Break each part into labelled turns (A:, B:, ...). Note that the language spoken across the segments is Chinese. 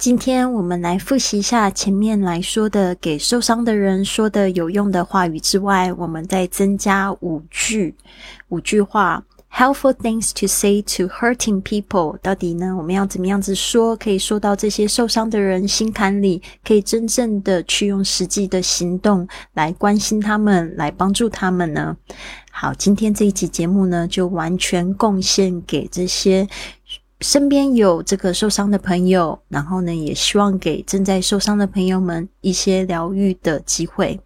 A: 今天我们来复习一下前面来说的给受伤的人说的有用的话语之外，我们再增加五句五句话，helpful things to say to hurting people。到底呢，我们要怎么样子说，可以说到这些受伤的人心坎里，可以真正的去用实际的行动来关心他们，来帮助他们呢？好，今天这一集节目呢，就完全贡献给这些。身边有这个受伤的朋友，然后呢，也希望给正在受伤的朋友们一些疗愈的机会。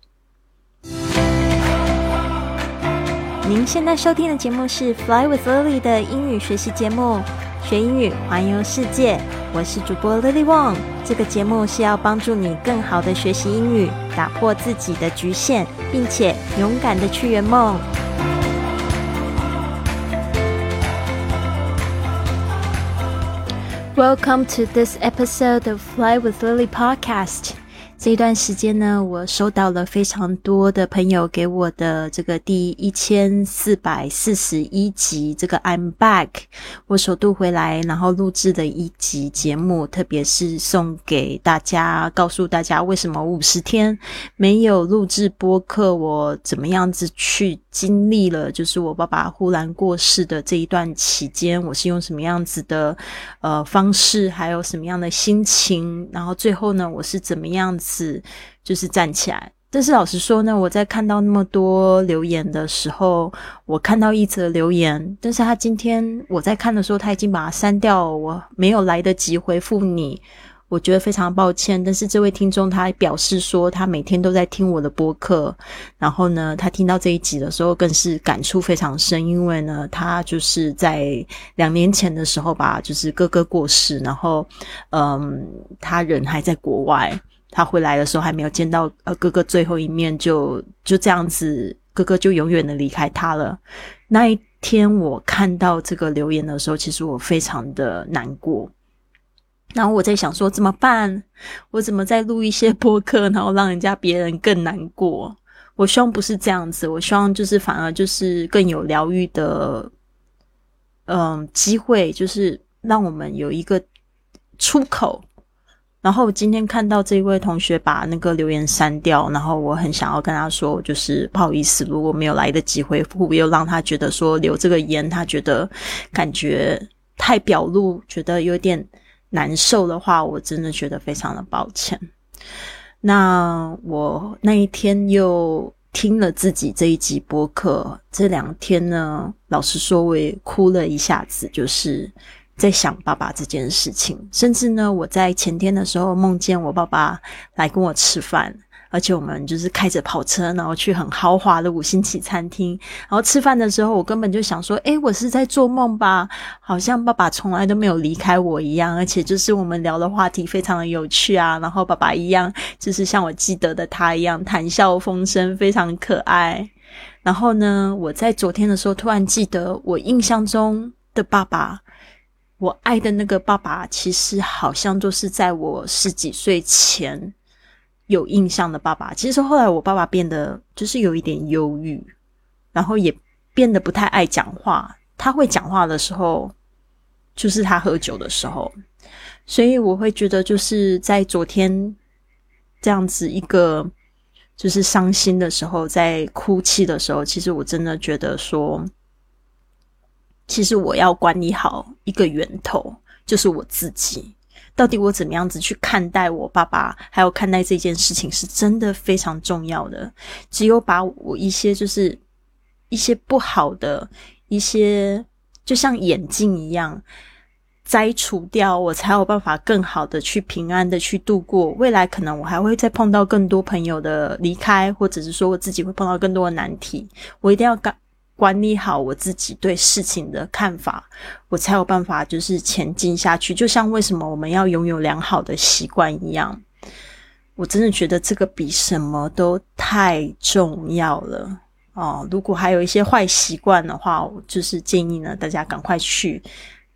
A: 您现在收听的节目是《Fly with Lily》的英语学习节目，学英语环游世界。我是主播 Lily Wong。这个节目是要帮助你更好的学习英语，打破自己的局限，并且勇敢的去圆梦。Welcome to this episode of Fly with Lily podcast. 这一段时间呢，我收到了非常多的朋友给我的这个第一千四百四十一集这个 I'm back，我首度回来，然后录制的一集节目，特别是送给大家，告诉大家为什么五十天没有录制播客，我怎么样子去经历了，就是我爸爸忽然过世的这一段期间，我是用什么样子的呃方式，还有什么样的心情，然后最后呢，我是怎么样子。就是站起来。但是老实说呢，我在看到那么多留言的时候，我看到一则留言，但是他今天我在看的时候，他已经把它删掉了，我没有来得及回复你，我觉得非常抱歉。但是这位听众他表示说，他每天都在听我的播客，然后呢，他听到这一集的时候，更是感触非常深，因为呢，他就是在两年前的时候吧，就是哥哥过世，然后嗯，他人还在国外。他回来的时候还没有见到呃哥哥最后一面，就就这样子，哥哥就永远的离开他了。那一天我看到这个留言的时候，其实我非常的难过。然后我在想说怎么办？我怎么再录一些播客，然后让人家别人更难过？我希望不是这样子，我希望就是反而就是更有疗愈的，嗯，机会，就是让我们有一个出口。然后今天看到这位同学把那个留言删掉，然后我很想要跟他说，就是不好意思，如果没有来得及回复，又让他觉得说留这个言，他觉得感觉太表露，觉得有点难受的话，我真的觉得非常的抱歉。那我那一天又听了自己这一集播客，这两天呢，老实说我也哭了一下子，就是。在想爸爸这件事情，甚至呢，我在前天的时候梦见我爸爸来跟我吃饭，而且我们就是开着跑车，然后去很豪华的五星级餐厅。然后吃饭的时候，我根本就想说：“诶，我是在做梦吧？好像爸爸从来都没有离开我一样。”而且就是我们聊的话题非常的有趣啊，然后爸爸一样，就是像我记得的他一样，谈笑风生，非常可爱。然后呢，我在昨天的时候突然记得，我印象中的爸爸。我爱的那个爸爸，其实好像都是在我十几岁前有印象的爸爸。其实后来我爸爸变得就是有一点忧郁，然后也变得不太爱讲话。他会讲话的时候，就是他喝酒的时候。所以我会觉得，就是在昨天这样子一个就是伤心的时候，在哭泣的时候，其实我真的觉得说。其实我要管理好一个源头，就是我自己。到底我怎么样子去看待我爸爸，还有看待这件事情，是真的非常重要的。只有把我一些就是一些不好的一些，就像眼镜一样摘除掉，我才有办法更好的去平安的去度过未来。可能我还会再碰到更多朋友的离开，或者是说我自己会碰到更多的难题，我一定要干。管理好我自己对事情的看法，我才有办法就是前进下去。就像为什么我们要拥有良好的习惯一样，我真的觉得这个比什么都太重要了哦。如果还有一些坏习惯的话，我就是建议呢，大家赶快去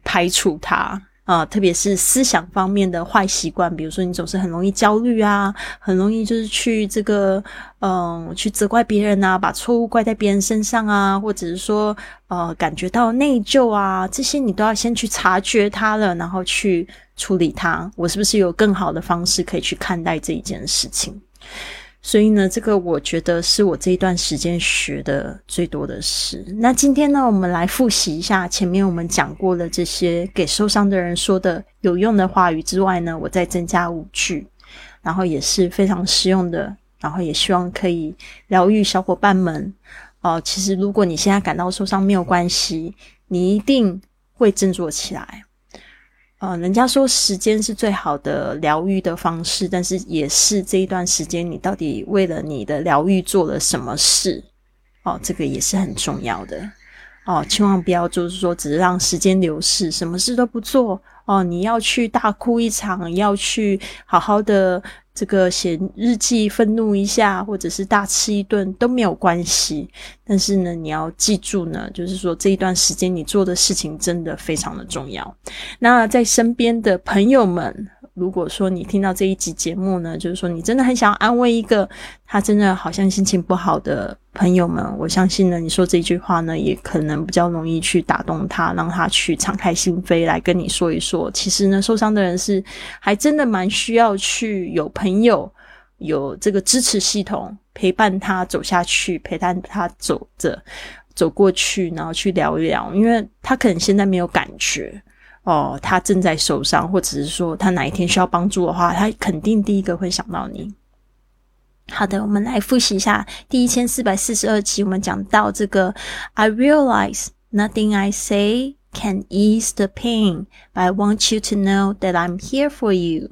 A: 排除它。啊，特别是思想方面的坏习惯，比如说你总是很容易焦虑啊，很容易就是去这个嗯去责怪别人啊，把错误怪在别人身上啊，或者是说呃感觉到内疚啊，这些你都要先去察觉它了，然后去处理它。我是不是有更好的方式可以去看待这一件事情？所以呢，这个我觉得是我这一段时间学的最多的事。那今天呢，我们来复习一下前面我们讲过的这些给受伤的人说的有用的话语之外呢，我再增加五句，然后也是非常实用的，然后也希望可以疗愈小伙伴们。哦，其实如果你现在感到受伤没有关系，你一定会振作起来。呃，人家说时间是最好的疗愈的方式，但是也是这一段时间你到底为了你的疗愈做了什么事？哦，这个也是很重要的。哦，千万不要就是说只是让时间流逝，什么事都不做。哦，你要去大哭一场，要去好好的。这个写日记，愤怒一下，或者是大吃一顿都没有关系。但是呢，你要记住呢，就是说这一段时间你做的事情真的非常的重要。那在身边的朋友们。如果说你听到这一集节目呢，就是说你真的很想安慰一个他真的好像心情不好的朋友们，我相信呢，你说这句话呢，也可能比较容易去打动他，让他去敞开心扉来跟你说一说。其实呢，受伤的人是还真的蛮需要去有朋友有这个支持系统陪伴他走下去，陪伴他走着走过去，然后去聊一聊，因为他可能现在没有感觉。哦，他正在受伤，或者是说他哪一天需要帮助的话，他肯定第一个会想到你。好的，我们来复习一下第一千四百四十二期，我们讲到这个：I realize nothing I say can ease the pain, but I want you to know that I'm here for you。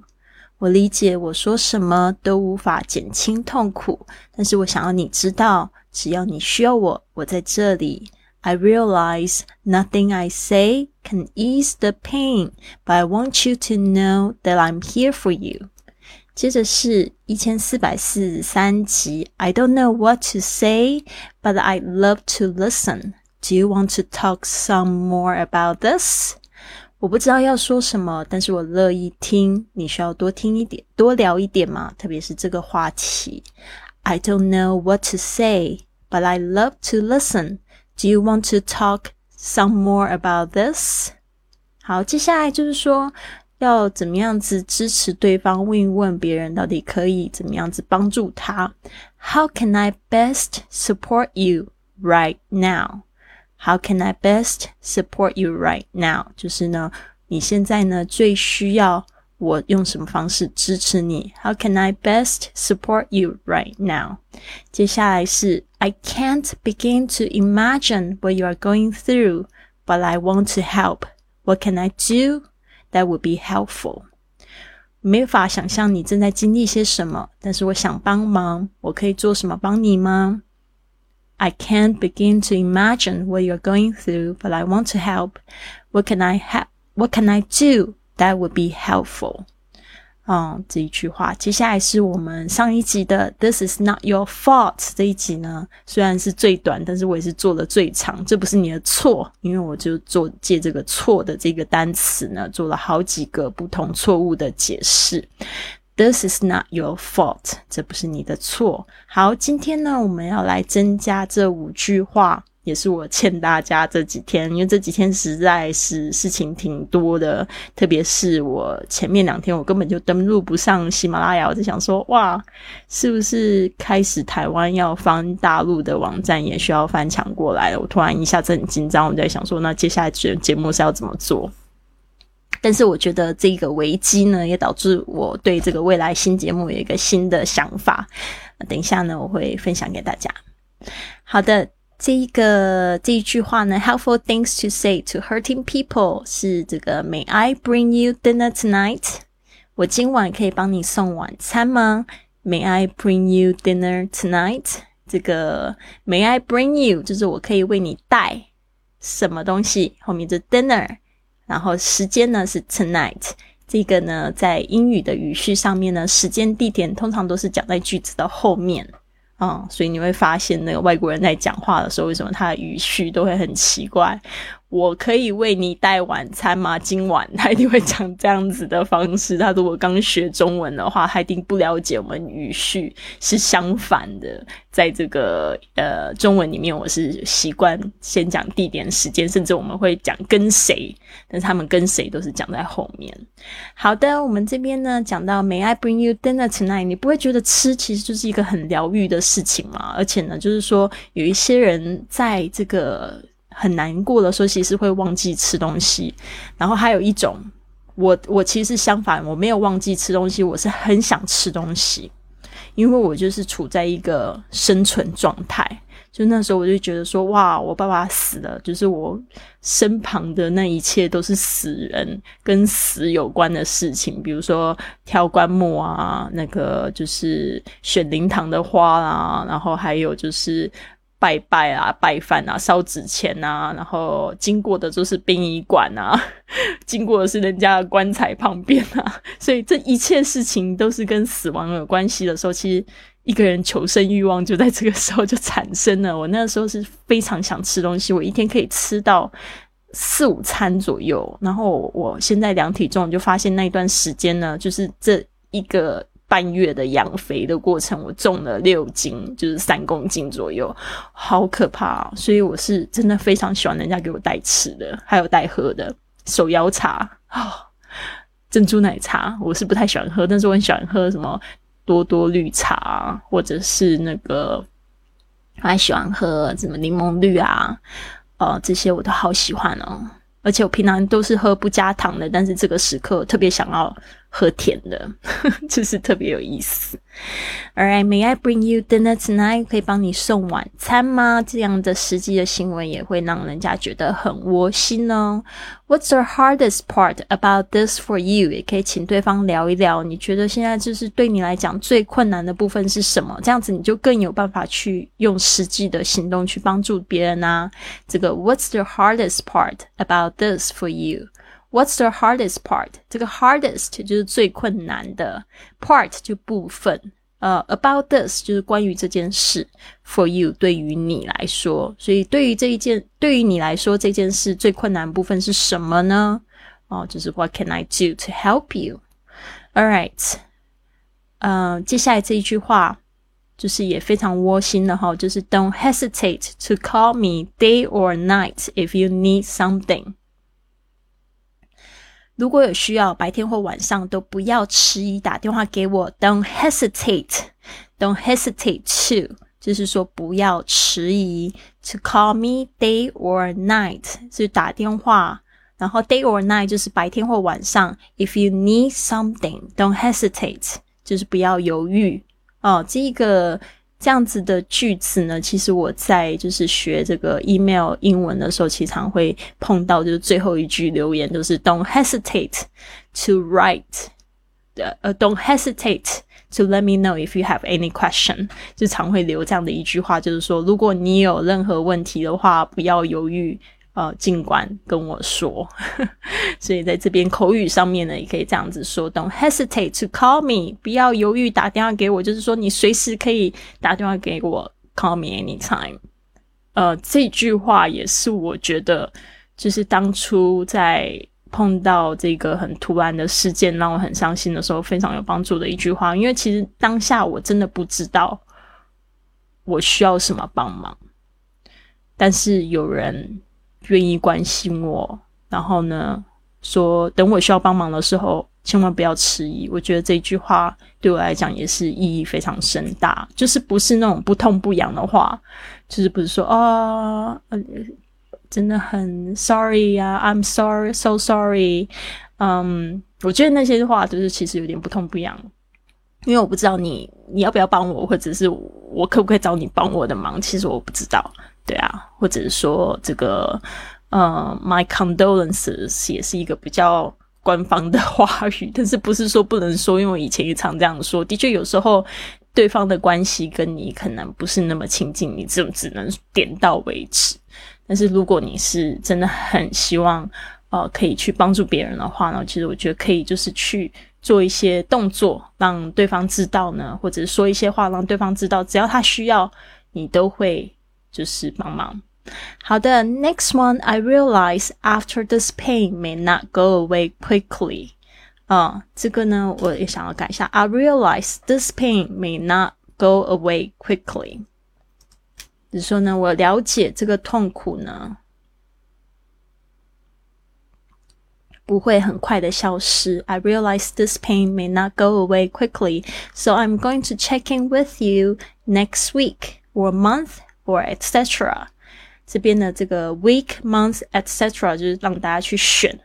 A: 我理解我说什么都无法减轻痛苦，但是我想要你知道，只要你需要我，我在这里。I realize nothing I say can ease the pain, but I want you to know that I'm here for you. 接着是一千四百四十三集。I don't know what to say, but I'd love to listen. Do you want to talk some more about this? 我不知道要说什么，但是我乐意听。你需要多听一点，多聊一点嘛，特别是这个话题。I don't know what to say, but I love to listen. Do you want to talk some more about this？好，接下来就是说要怎么样子支持对方，问一问别人到底可以怎么样子帮助他。How can I best support you right now? How can I best support you right now？就是呢，你现在呢最需要。我用什么方式支持你？How can I best support you right now？接下来是 I can't begin to imagine what you are going through, but I want to help. What can I do that would be helpful？没法想象你正在经历些什么，但是我想帮忙。我可以做什么帮你吗？I can't begin to imagine what you're going through, but I want to help. What can I help? What can I do That would be helpful。嗯，这一句话。接下来是我们上一集的 "This is not your fault" 这一集呢，虽然是最短，但是我也是做的最长。这不是你的错，因为我就做借这个错的这个单词呢，做了好几个不同错误的解释。This is not your fault，这不是你的错。好，今天呢，我们要来增加这五句话。也是我欠大家这几天，因为这几天实在是事情挺多的，特别是我前面两天我根本就登录不上喜马拉雅，我就想说，哇，是不是开始台湾要翻大陆的网站也需要翻墙过来了？我突然一下子很紧张，我在想说，那接下来节节目是要怎么做？但是我觉得这个危机呢，也导致我对这个未来新节目有一个新的想法。等一下呢，我会分享给大家。好的。这一个这一句话呢，helpful things to say to hurting people 是这个 May I bring you dinner tonight？我今晚可以帮你送晚餐吗？May I bring you dinner tonight？这个 May I bring you 就是我可以为你带什么东西？后面是 dinner，然后时间呢是 tonight。这个呢，在英语的语序上面呢，时间地点通常都是讲在句子的后面。嗯，所以你会发现那个外国人在讲话的时候，为什么他的语序都会很奇怪？我可以为你带晚餐吗？今晚他一定会讲这样子的方式。他如果刚学中文的话，他一定不了解我们语序是相反的。在这个呃中文里面，我是习惯先讲地点、时间，甚至我们会讲跟谁，但是他们跟谁都是讲在后面。好的，我们这边呢讲到 May I bring you dinner tonight？你不会觉得吃其实就是一个很疗愈的事情吗？而且呢，就是说有一些人在这个。很难过的时候，其实会忘记吃东西。然后还有一种，我我其实相反，我没有忘记吃东西，我是很想吃东西，因为我就是处在一个生存状态。就那时候，我就觉得说，哇，我爸爸死了，就是我身旁的那一切都是死人，跟死有关的事情，比如说挑棺木啊，那个就是选灵堂的花啊，然后还有就是。拜拜啊，拜饭啊，烧纸钱啊，然后经过的都是殡仪馆啊，经过的是人家的棺材旁边啊，所以这一切事情都是跟死亡有关系的时候，其实一个人求生欲望就在这个时候就产生了。我那时候是非常想吃东西，我一天可以吃到四五餐左右，然后我现在量体重就发现那一段时间呢，就是这一个。半月的养肥的过程，我重了六斤，就是三公斤左右，好可怕！所以我是真的非常喜欢人家给我带吃的，还有带喝的手摇茶啊，珍珠奶茶我是不太喜欢喝，但是我很喜欢喝什么多多绿茶，或者是那个我还喜欢喝什么柠檬绿啊，呃，这些我都好喜欢哦。而且我平常都是喝不加糖的，但是这个时刻特别想要。喝甜的，就是特别有意思。All right, may I bring you dinner tonight？可以帮你送晚餐吗？这样的实际的行为也会让人家觉得很窝心哦。What's the hardest part about this for you？也可以请对方聊一聊，你觉得现在就是对你来讲最困难的部分是什么？这样子你就更有办法去用实际的行动去帮助别人啊。这个 What's the hardest part about this for you？you？What's the hardest part？这个 hardest 就是最困难的 part 就部分。呃，about this 就是关于这件事。For you 对于你来说，所以对于这一件，对于你来说这件事最困难部分是什么呢？哦，就是 What can I do to help you？All right。嗯，接下来这一句话就是也非常窝心的哈，就是 Don't hesitate to call me day or night if you need something。 如果有需要，白天或晚上都不要迟疑打电话给我。Don't hesitate, don't hesitate to，就是说不要迟疑。To call me day or night 是打电话，然后 day or night 就是白天或晚上。If you need something, don't hesitate，就是不要犹豫哦。这个。这样子的句子呢，其实我在就是学这个 email 英文的时候，经常会碰到，就是最后一句留言，就是 "Don't hesitate to write"，呃，"Don't hesitate to let me know if you have any question"，就常会留这样的一句话，就是说，如果你有任何问题的话，不要犹豫。呃，尽管跟我说，所以在这边口语上面呢，也可以这样子说：Don't hesitate to call me，不要犹豫打电话给我，就是说你随时可以打电话给我，call me anytime。呃，这句话也是我觉得，就是当初在碰到这个很突然的事件让我很伤心的时候，非常有帮助的一句话。因为其实当下我真的不知道我需要什么帮忙，但是有人。愿意关心我，然后呢，说等我需要帮忙的时候，千万不要迟疑。我觉得这句话对我来讲也是意义非常深大，就是不是那种不痛不痒的话，就是不是说啊，真的很 sorry 呀，I'm sorry, so sorry。嗯，我觉得那些话就是其实有点不痛不痒，因为我不知道你你要不要帮我，或者是我可不可以找你帮我的忙，其实我不知道。对啊，或者是说这个，呃，my condolences 也是一个比较官方的话语，但是不是说不能说，因为我以前也常这样说。的确，有时候对方的关系跟你可能不是那么亲近，你只只能点到为止。但是如果你是真的很希望，呃，可以去帮助别人的话呢，其实我觉得可以就是去做一些动作，让对方知道呢，或者说一些话让对方知道，只要他需要，你都会。就是帮忙 好的，next one, I realize after this pain may not go away quickly. 啊，这个呢，我也想要改一下。I realize this pain may not go away quickly. 就是说呢，我了解这个痛苦呢，不会很快的消失。I realize this pain may not go away quickly, so I'm going to check in with you next week or month or etc. 这边的这个 week, month, etc. 就是让大家去选，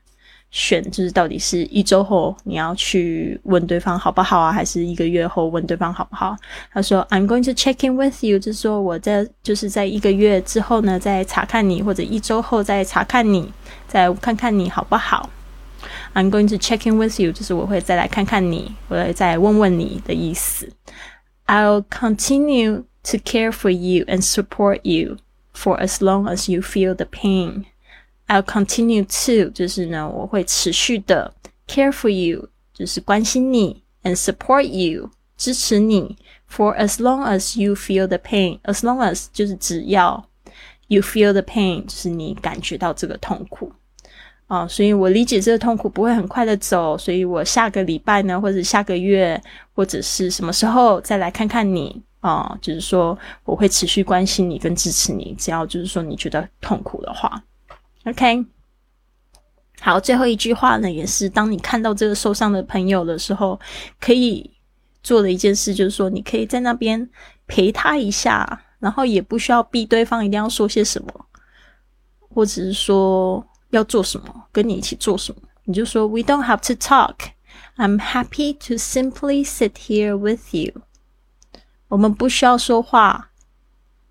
A: 选就是到底是一周后你要去问对方好不好啊，还是一个月后问对方好不好？他说 I'm going to check in with you，就是说我在就是在一个月之后呢，再查看你，或者一周后再查看你，再看看你好不好？I'm going to check in with you，就是我会再来看看你，我会再问问你的意思。I'll continue to care for you and support you。For as long as you feel the pain, I'll continue to 就是呢，我会持续的 care for you，就是关心你，and support you 支持你。For as long as you feel the pain, as long as 就是只要 you feel the pain，就是你感觉到这个痛苦啊。所以我理解这个痛苦不会很快的走，所以我下个礼拜呢，或者下个月，或者是什么时候再来看看你。 啊，就是说我会持续关心你跟支持你，只要就是说你觉得痛苦的话，OK。好，最后一句话呢，也是当你看到这个受伤的朋友的时候，可以做的一件事，就是说你可以在那边陪他一下，然后也不需要逼对方一定要说些什么，或者是说要做什么，跟你一起做什么，你就说 We don't have to talk. I'm happy to simply sit here with you. 我们不需要说话，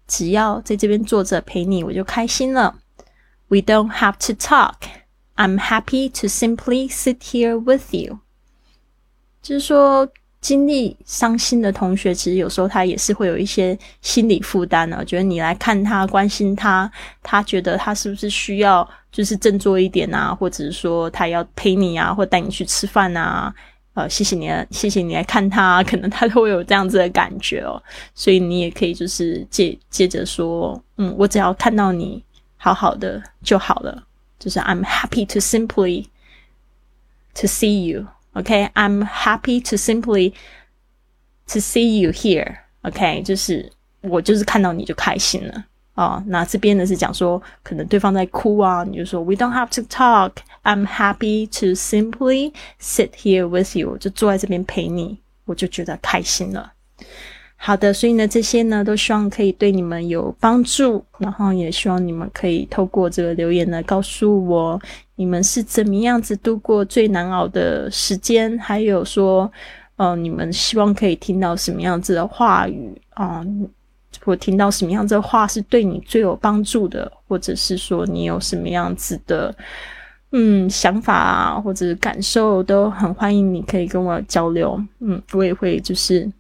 A: 只要在这边坐着陪你，我就开心了。We don't have to talk. I'm happy to simply sit here with you. 就是说，经历伤心的同学，其实有时候他也是会有一些心理负担呢。觉得你来看他、关心他，他觉得他是不是需要就是振作一点啊，或者是说他要陪你啊，或带你去吃饭啊。呃，谢谢你，谢谢你来看他，可能他都会有这样子的感觉哦，所以你也可以就是接接着说，嗯，我只要看到你好好的就好了，就是 I'm happy to simply to see you，OK，I'm happy to simply to see you here，OK，就是我就是看到你就开心了。啊，那这边呢是讲说，可能对方在哭啊，你就说 We don't have to talk. I'm happy to simply sit here with you，就坐在这边陪你，我就觉得开心了。好的，所以呢，这些呢都希望可以对你们有帮助，然后也希望你们可以透过这个留言呢告诉我，你们是怎么样子度过最难熬的时间，还有说，嗯，你们希望可以听到什么样子的话语啊？我听到什么样子的话是对你最有帮助的，或者是说你有什么样子的嗯想法啊，或者感受，都很欢迎你可以跟我交流。嗯，我也会就是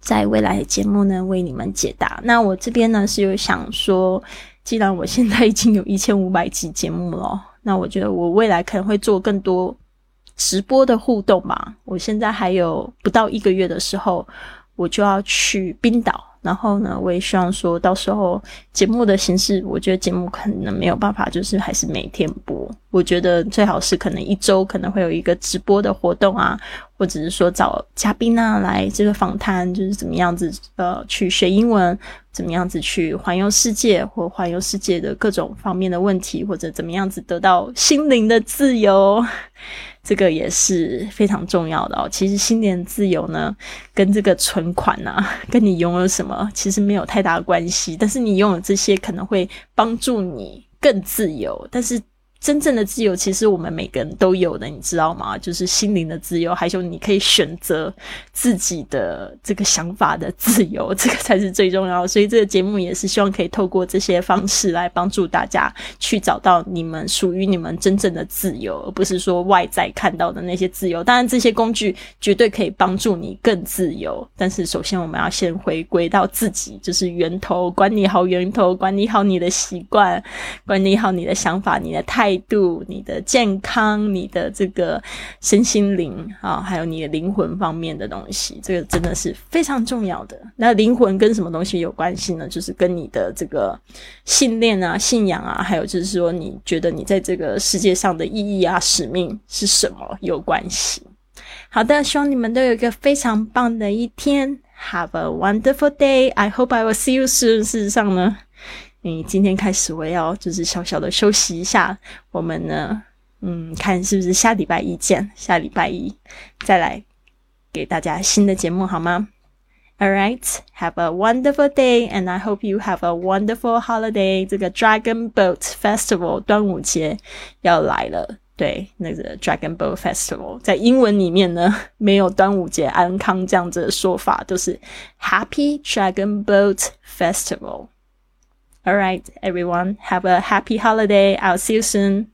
A: 在未来的节目呢为你们解答。那我这边呢是有想说，既然我现在已经有一千五百集节目了，那我觉得我未来可能会做更多直播的互动吧。我现在还有不到一个月的时候，我就要去冰岛。然后呢，我也希望说到时候节目的形式，我觉得节目可能没有办法，就是还是每天播。我觉得最好是可能一周可能会有一个直播的活动啊，或者是说找嘉宾啊来这个访谈，就是怎么样子呃去学英文，怎么样子去环游世界，或环游世界的各种方面的问题，或者怎么样子得到心灵的自由。这个也是非常重要的哦。其实心灵自由呢，跟这个存款呐，跟你拥有什么其实没有太大的关系。但是你拥有这些，可能会帮助你更自由。但是。真正的自由，其实我们每个人都有的，你知道吗？就是心灵的自由，还有你可以选择自己的这个想法的自由，这个才是最重要的。所以这个节目也是希望可以透过这些方式来帮助大家去找到你们属于你们真正的自由，而不是说外在看到的那些自由。当然，这些工具绝对可以帮助你更自由，但是首先我们要先回归到自己，就是源头，管理好源头，管理好你的习惯，管理好你的想法，你的态。态度、你的健康、你的这个身心灵啊，还有你的灵魂方面的东西，这个真的是非常重要的。那灵魂跟什么东西有关系呢？就是跟你的这个信念啊、信仰啊，还有就是说你觉得你在这个世界上的意义啊、使命是什么有关系。好的，希望你们都有一个非常棒的一天。Have a wonderful day. I hope I will see you soon. 事实上呢，你今天开始我要就是小小的休息一下。我们呢，嗯，看是不是下礼拜一见，下礼拜一再来给大家新的节目好吗？All right, have a wonderful day, and I hope you have a wonderful holiday. 这个 Dragon Boat Festival 端午节要来了。对，那个 Dragon Boat Festival 在英文里面呢，没有端午节安康这样子的说法，都是 Happy Dragon Boat Festival。All right, everyone, have a happy holiday. I'll see you soon.